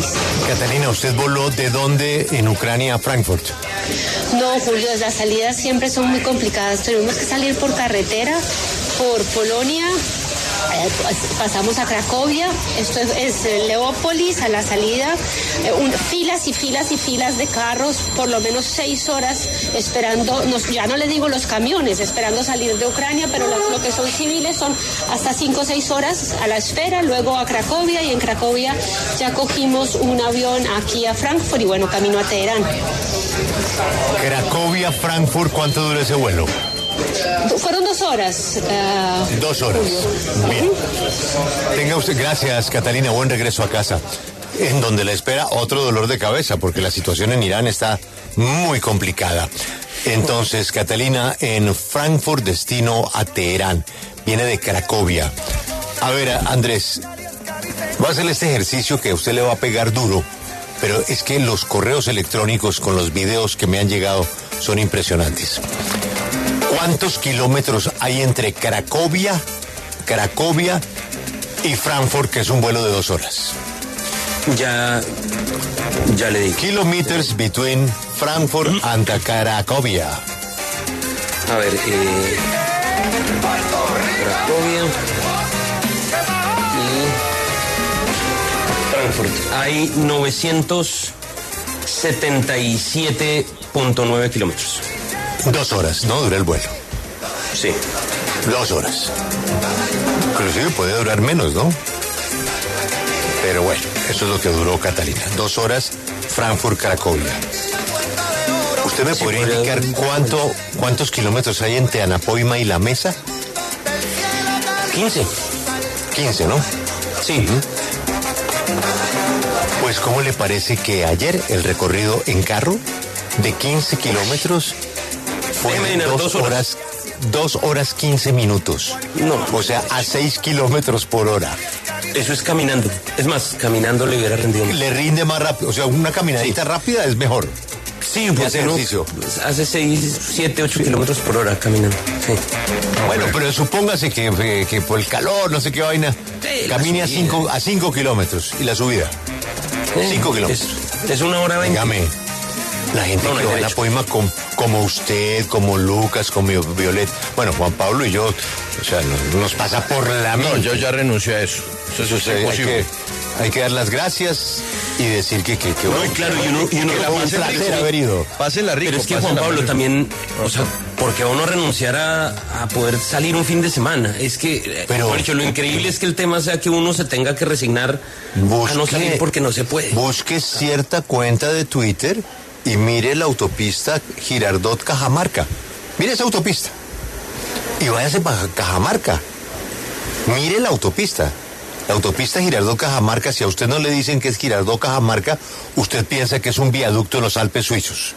país. Catalina, ¿usted voló de dónde en Ucrania a Frankfurt? No, Julio, las salidas siempre son muy complicadas. Tenemos que salir por carretera, por Polonia, pasamos a Cracovia, esto es, eh, Leópolis a la salida, eh, filas y filas y filas de carros, por lo menos seis horas esperando, ya no le digo los camiones, esperando salir de Ucrania, pero lo, lo que son civiles son hasta cinco o seis horas a la espera, luego a Cracovia y en Cracovia ya cogimos un avión aquí a Frankfurt y bueno, camino a Teherán. Cracovia, Frankfurt, ¿cuánto dura ese vuelo? Fueron dos horas. eh, Dos horas. Bien. Tenga usted, gracias Catalina, buen regreso a casa. En donde le espera otro dolor de cabeza, porque la situación en Irán está muy complicada. Entonces, Catalina, en Frankfurt, destino a Teherán. Viene de Cracovia. A ver, Andrés, va a hacer este ejercicio que a usted le va a pegar duro, pero es que los correos electrónicos con los videos que me han llegado son impresionantes. ¿Cuántos kilómetros hay entre Cracovia, Cracovia y Frankfurt, que es un vuelo de dos horas? Ya, ya le dije. Kilometers between Frankfurt and Cracovia. A ver, eh, Cracovia y Frankfurt. Hay 977.9 kilómetros. Dos horas, ¿no? Dura el vuelo. Sí. Dos horas. Inclusive puede durar menos, ¿no? Pero bueno, eso es lo que duró Catalina. Dos horas, Frankfurt, Cracovia. ¿Usted me podría indicar cuánto, cuántos kilómetros hay entre Anapoima y La Mesa? 15. 15, ¿no? Sí. Pues, ¿cómo le parece que ayer el recorrido en carro de 15 kilómetros fue dos horas. dos horas 15 minutos? No. O sea, a 6 kilómetros por hora. Eso es caminando. Es más, caminando le hubiera rendido más. Le rinde más rápido. O sea, una caminadita rápida es mejor. Sí, uno ejercicio. pues, hace 6, 7, 8 kilómetros por hora caminando. Sí. Bueno, pero supóngase que, que- que por el calor, no sé qué vaina, Sí, camine a subida. 5 a cinco kilómetros y la subida. Eh, 5 kilómetros. Es, es una hora veinte. Dígame, la gente No, no que hay va a la poema com- como usted, como Lucas, como Violet, bueno, Juan Pablo y yo, o sea, nos, nos pasa por la No, mente. yo ya renuncio a eso. Eso, Eso es hay, que, hay que dar las gracias y decir que, que, que No, bueno, claro, y uno, y uno que la un pasa placer rico. haber ido. Pásenla rico. Pero es que Juan Pablo rico. también, o sea, porque uno renunciar a, a poder salir un fin de semana. Es que, eh, Pero- lo increíble es que el tema sea que uno se tenga que resignar a no salir porque no se puede. Busque cierta cuenta de Twitter y mire la autopista Girardot Cajamarca. Mire esa autopista. Y váyase para Cajamarca. Mire la autopista. La autopista Girardot Cajamarca, si a usted no le dicen que es Girardot Cajamarca, usted piensa que es un viaducto en los Alpes suizos.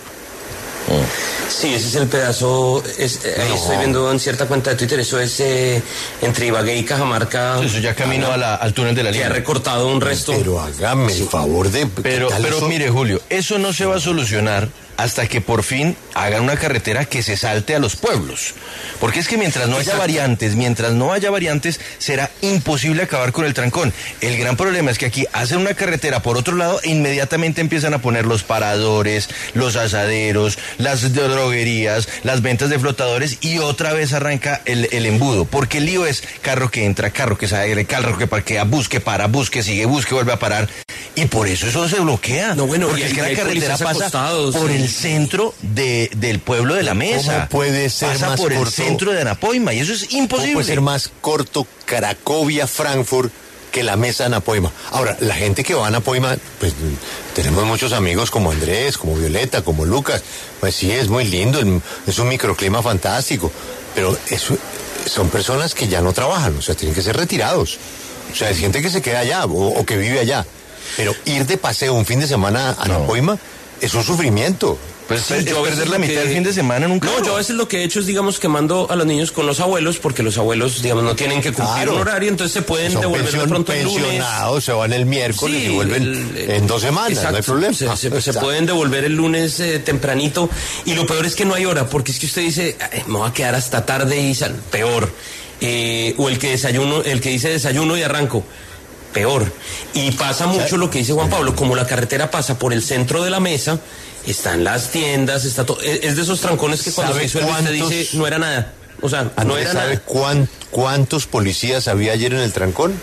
Sí, ese es el pedazo, es, eh, ahí No. estoy viendo en cierta cuenta de Twitter, eso es eh, entre Ibagué y Cajamarca. Eso ya camino a la- al túnel de la Que ha línea. recortado un resto. Pero hágame el favor de... Pero, ¿qué tal pero eso? mire, Julio, eso no se va a solucionar hasta que por fin hagan una carretera que se salte a los pueblos. Porque es que mientras no haya variantes, mientras no haya variantes, será imposible acabar con el trancón. El gran problema es que aquí hacen una carretera por otro lado e inmediatamente empiezan a poner los paradores, los asaderos, las droguerías, las ventas de flotadores y otra vez arranca el, el embudo. Porque el lío es carro que entra, carro que sale, carro que parquea, busque, para, busque, sigue, busque, vuelve a parar. Y por eso eso se bloquea. No, bueno, porque es que la carretera pasa acostados, por sí. el centro de, del pueblo de la mesa. ¿Cómo puede ser Pasa más por el corto? centro de Anapoima y eso es ¿Cómo imposible. puede ser más corto Cracovia, Frankfurt que la mesa Anapoima? Ahora, la gente que va a Anapoima, pues tenemos muchos amigos como Andrés, como Violeta, como Lucas. Pues sí, es muy lindo, el- es un microclima fantástico, pero eso, son personas que ya no trabajan, o sea, tienen que ser retirados. O sea, es gente que se queda allá o, o que vive allá. Pero ir de paseo un fin de semana a No. Anapoima es un sufrimiento. Pues Sí, es yo a veces perder la lo mitad que- del fin de semana en un carro. No, yo a veces lo que he hecho es, digamos, que mando a los niños con los abuelos, porque los abuelos, digamos, no tienen que cumplir Claro. un horario, entonces se pueden Son devolver de pronto el lunes. pensionados, se van el miércoles Sí, y vuelven el- en dos semanas, no hay exacto. problema. Se, se- se Exacto. pueden devolver el lunes eh, tempranito. Y lo peor es que no hay hora, porque es que usted dice, "Ay, me voy a quedar hasta tarde y sal-". peor. Eh, o el que desayuno, el que dice desayuno y arranco. Peor. Y pasa mucho lo que dice Juan Pablo, como la carretera pasa por el centro de la mesa, están las tiendas, está todo. Es de esos trancones que cuando se disuelve usted dice no era nada. O sea, no era ¿sabe nada. cuántos policías había ayer en el trancón?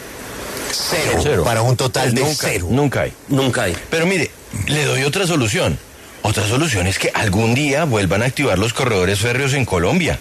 Cero. Para un total de nunca, cero. Nunca hay. Nunca hay. Pero mire, le doy otra solución. Otra solución es que algún día vuelvan a activar los corredores férreos en Colombia.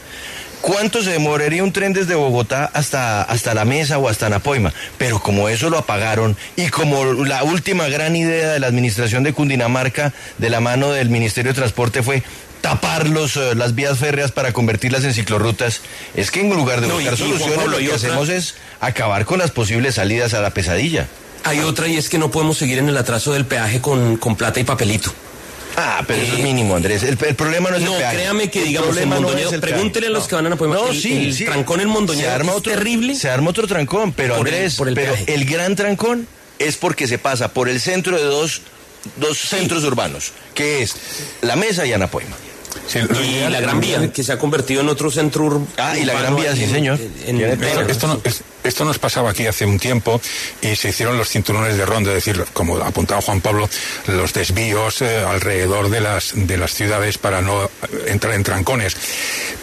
¿Cuánto se demoraría un tren desde Bogotá hasta, hasta La Mesa o hasta Napoima? Pero como eso lo apagaron y como la última gran idea de la administración de Cundinamarca de la mano del Ministerio de Transporte fue tapar los, eh, las vías férreas para convertirlas en ciclorrutas, es que en lugar de buscar soluciones lo que hacemos es acabar con las posibles salidas a la pesadilla. Hay otra y es que no podemos seguir en el atraso del peaje con, con plata y papelito. Ah, pero eso es mínimo, Andrés. El, problema no es no, el No, créame que, digamos, en Mondoñedo, no pregúntele a los que van a Napoima. No, sí, el trancón en Mondoñedo se arma es otro, terrible. Se arma otro trancón, pero Andrés, el, pero el gran trancón es porque se pasa por el centro de dos, dos centros urbanos, que es La Mesa y Anapoima y la Gran Vía, que se ha convertido en otro centro urbano. Ah, y la Gran Vía, sí, señor. esto, esto, nos pasaba aquí hace un tiempo y se hicieron los cinturones de ronda, es decir, como apuntaba Juan Pablo, los desvíos eh, alrededor de las, de las ciudades para no entrar en trancones.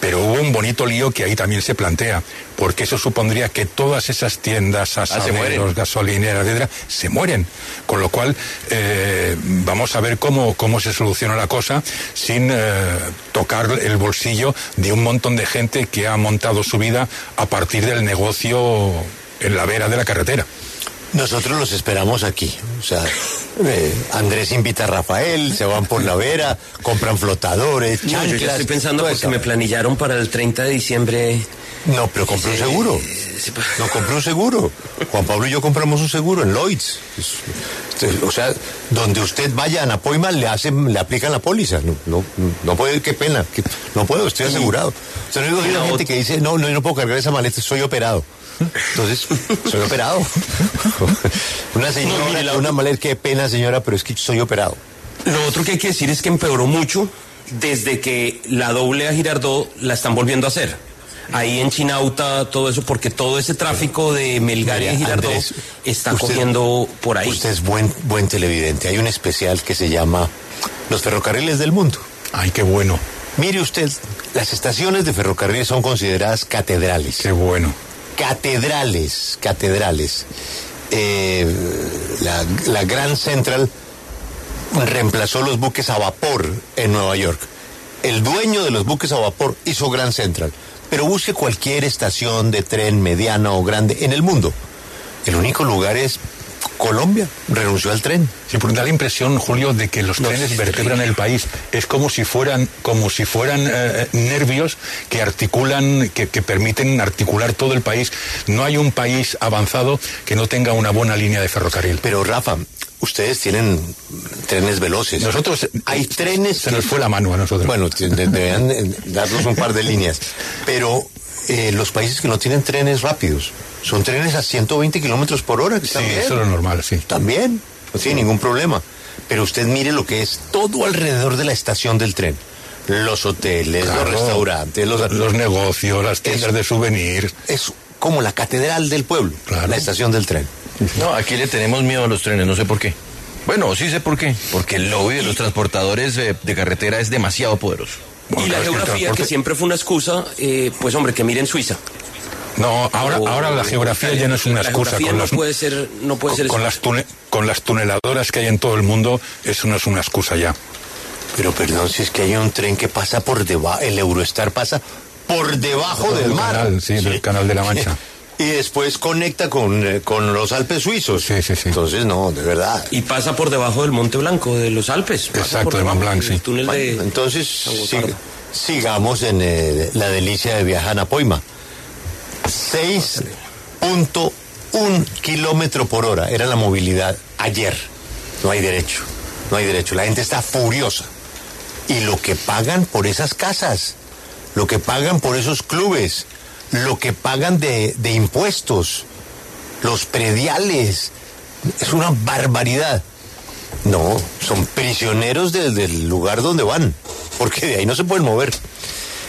Pero hubo un bonito lío que ahí también se plantea, porque eso supondría que todas esas tiendas, ah, asaderos, gasolineras, etcétera, se mueren. Con lo cual, eh, vamos a ver cómo, cómo se soluciona la cosa sin eh, tocar el bolsillo de un montón de gente que ha montado su vida a partir del negocio en la vera de la carretera. Nosotros los esperamos aquí. O sea, eh, Andrés invita a Rafael, se van por la vera, compran flotadores, chanclas. yo estoy pensando porque me planillaron para el 30 de diciembre. No, pero compré un seguro. No compré un seguro. Juan Pablo y yo compramos un seguro en Lloyds. O sea, donde usted vaya a Napoima le hacen, le aplican la póliza. No, no, no puede, qué pena. no puedo, estoy asegurado. O no digo gente que dice, no, no, yo no puedo cargar esa maleta, soy operado. Entonces, soy operado. una señora, una maleta, qué pena señora, pero es que soy operado. Lo otro que hay que decir es que empeoró mucho desde que la doble a Girardot la están volviendo a hacer ahí en Chinauta, todo eso, porque todo ese tráfico de Melgar y Girardot está cogiendo por ahí. Usted es buen, buen televidente. Hay un especial que se llama Los ferrocarriles del mundo. Ay, qué bueno. Mire usted, las estaciones de ferrocarriles son consideradas catedrales. Qué bueno. Catedrales, catedrales. Eh, la, la Grand Central reemplazó los buques a vapor en Nueva York. El dueño de los buques a vapor hizo Grand Central pero busque cualquier estación de tren mediana o grande en el mundo. El único lugar es Colombia, renunció al tren. Sí, porque da la impresión, Julio, de que los trenes vertebran el país. Es como si fueran, como si fueran eh, nervios que articulan, que, que, permiten articular todo el país. No hay un país avanzado que no tenga una buena línea de ferrocarril. Pero Rafa, ustedes tienen trenes veloces. Nosotros hay trenes. Se nos fue la mano a nosotros. Bueno, deberían eh, darnos un par de líneas. Pero eh, los países que no tienen trenes rápidos son trenes a 120 kilómetros por hora. Que sí, eso es lo normal, sí. También, no tiene ningún problema. Pero usted mire lo que es todo alrededor de la estación del tren. Los hoteles, los restaurantes, los, los negocios, las tiendas de souvenirs. Es como la catedral del pueblo, la estación del tren. No, aquí le tenemos miedo a los trenes, no sé por qué. Bueno, sí sé por qué. Porque el lobby de los transportadores de, carretera es demasiado poderoso. Y la geografía, que, siempre fue una excusa, eh, pues hombre, que miren Suiza. No, ahora, ahora la geografía ya no es una excusa. Con no puede ser, no puede ser con, las con las tuneladoras que hay en todo el mundo, eso no es una excusa ya. Pero perdón, si es que hay un tren que pasa por debajo, el Eurostar pasa por debajo del mar. Canal, sí, del canal de la Mancha. y después conecta con, eh, con los Alpes suizos. Sí, sí, sí. Entonces, no, de verdad. Y pasa por debajo del Monte Blanco, de los Alpes. Exacto, de Mont Blanc, sí. entonces, sigamos en eh, la delicia de viajar a Napoima. 6.1 kilómetro por hora era la movilidad ayer. No hay derecho, no hay derecho. La gente está furiosa. Y lo que pagan por esas casas, lo que pagan por esos clubes, lo que pagan de, impuestos, los prediales. Es una barbaridad. No, son prisioneros del lugar donde van, porque de ahí no se pueden mover.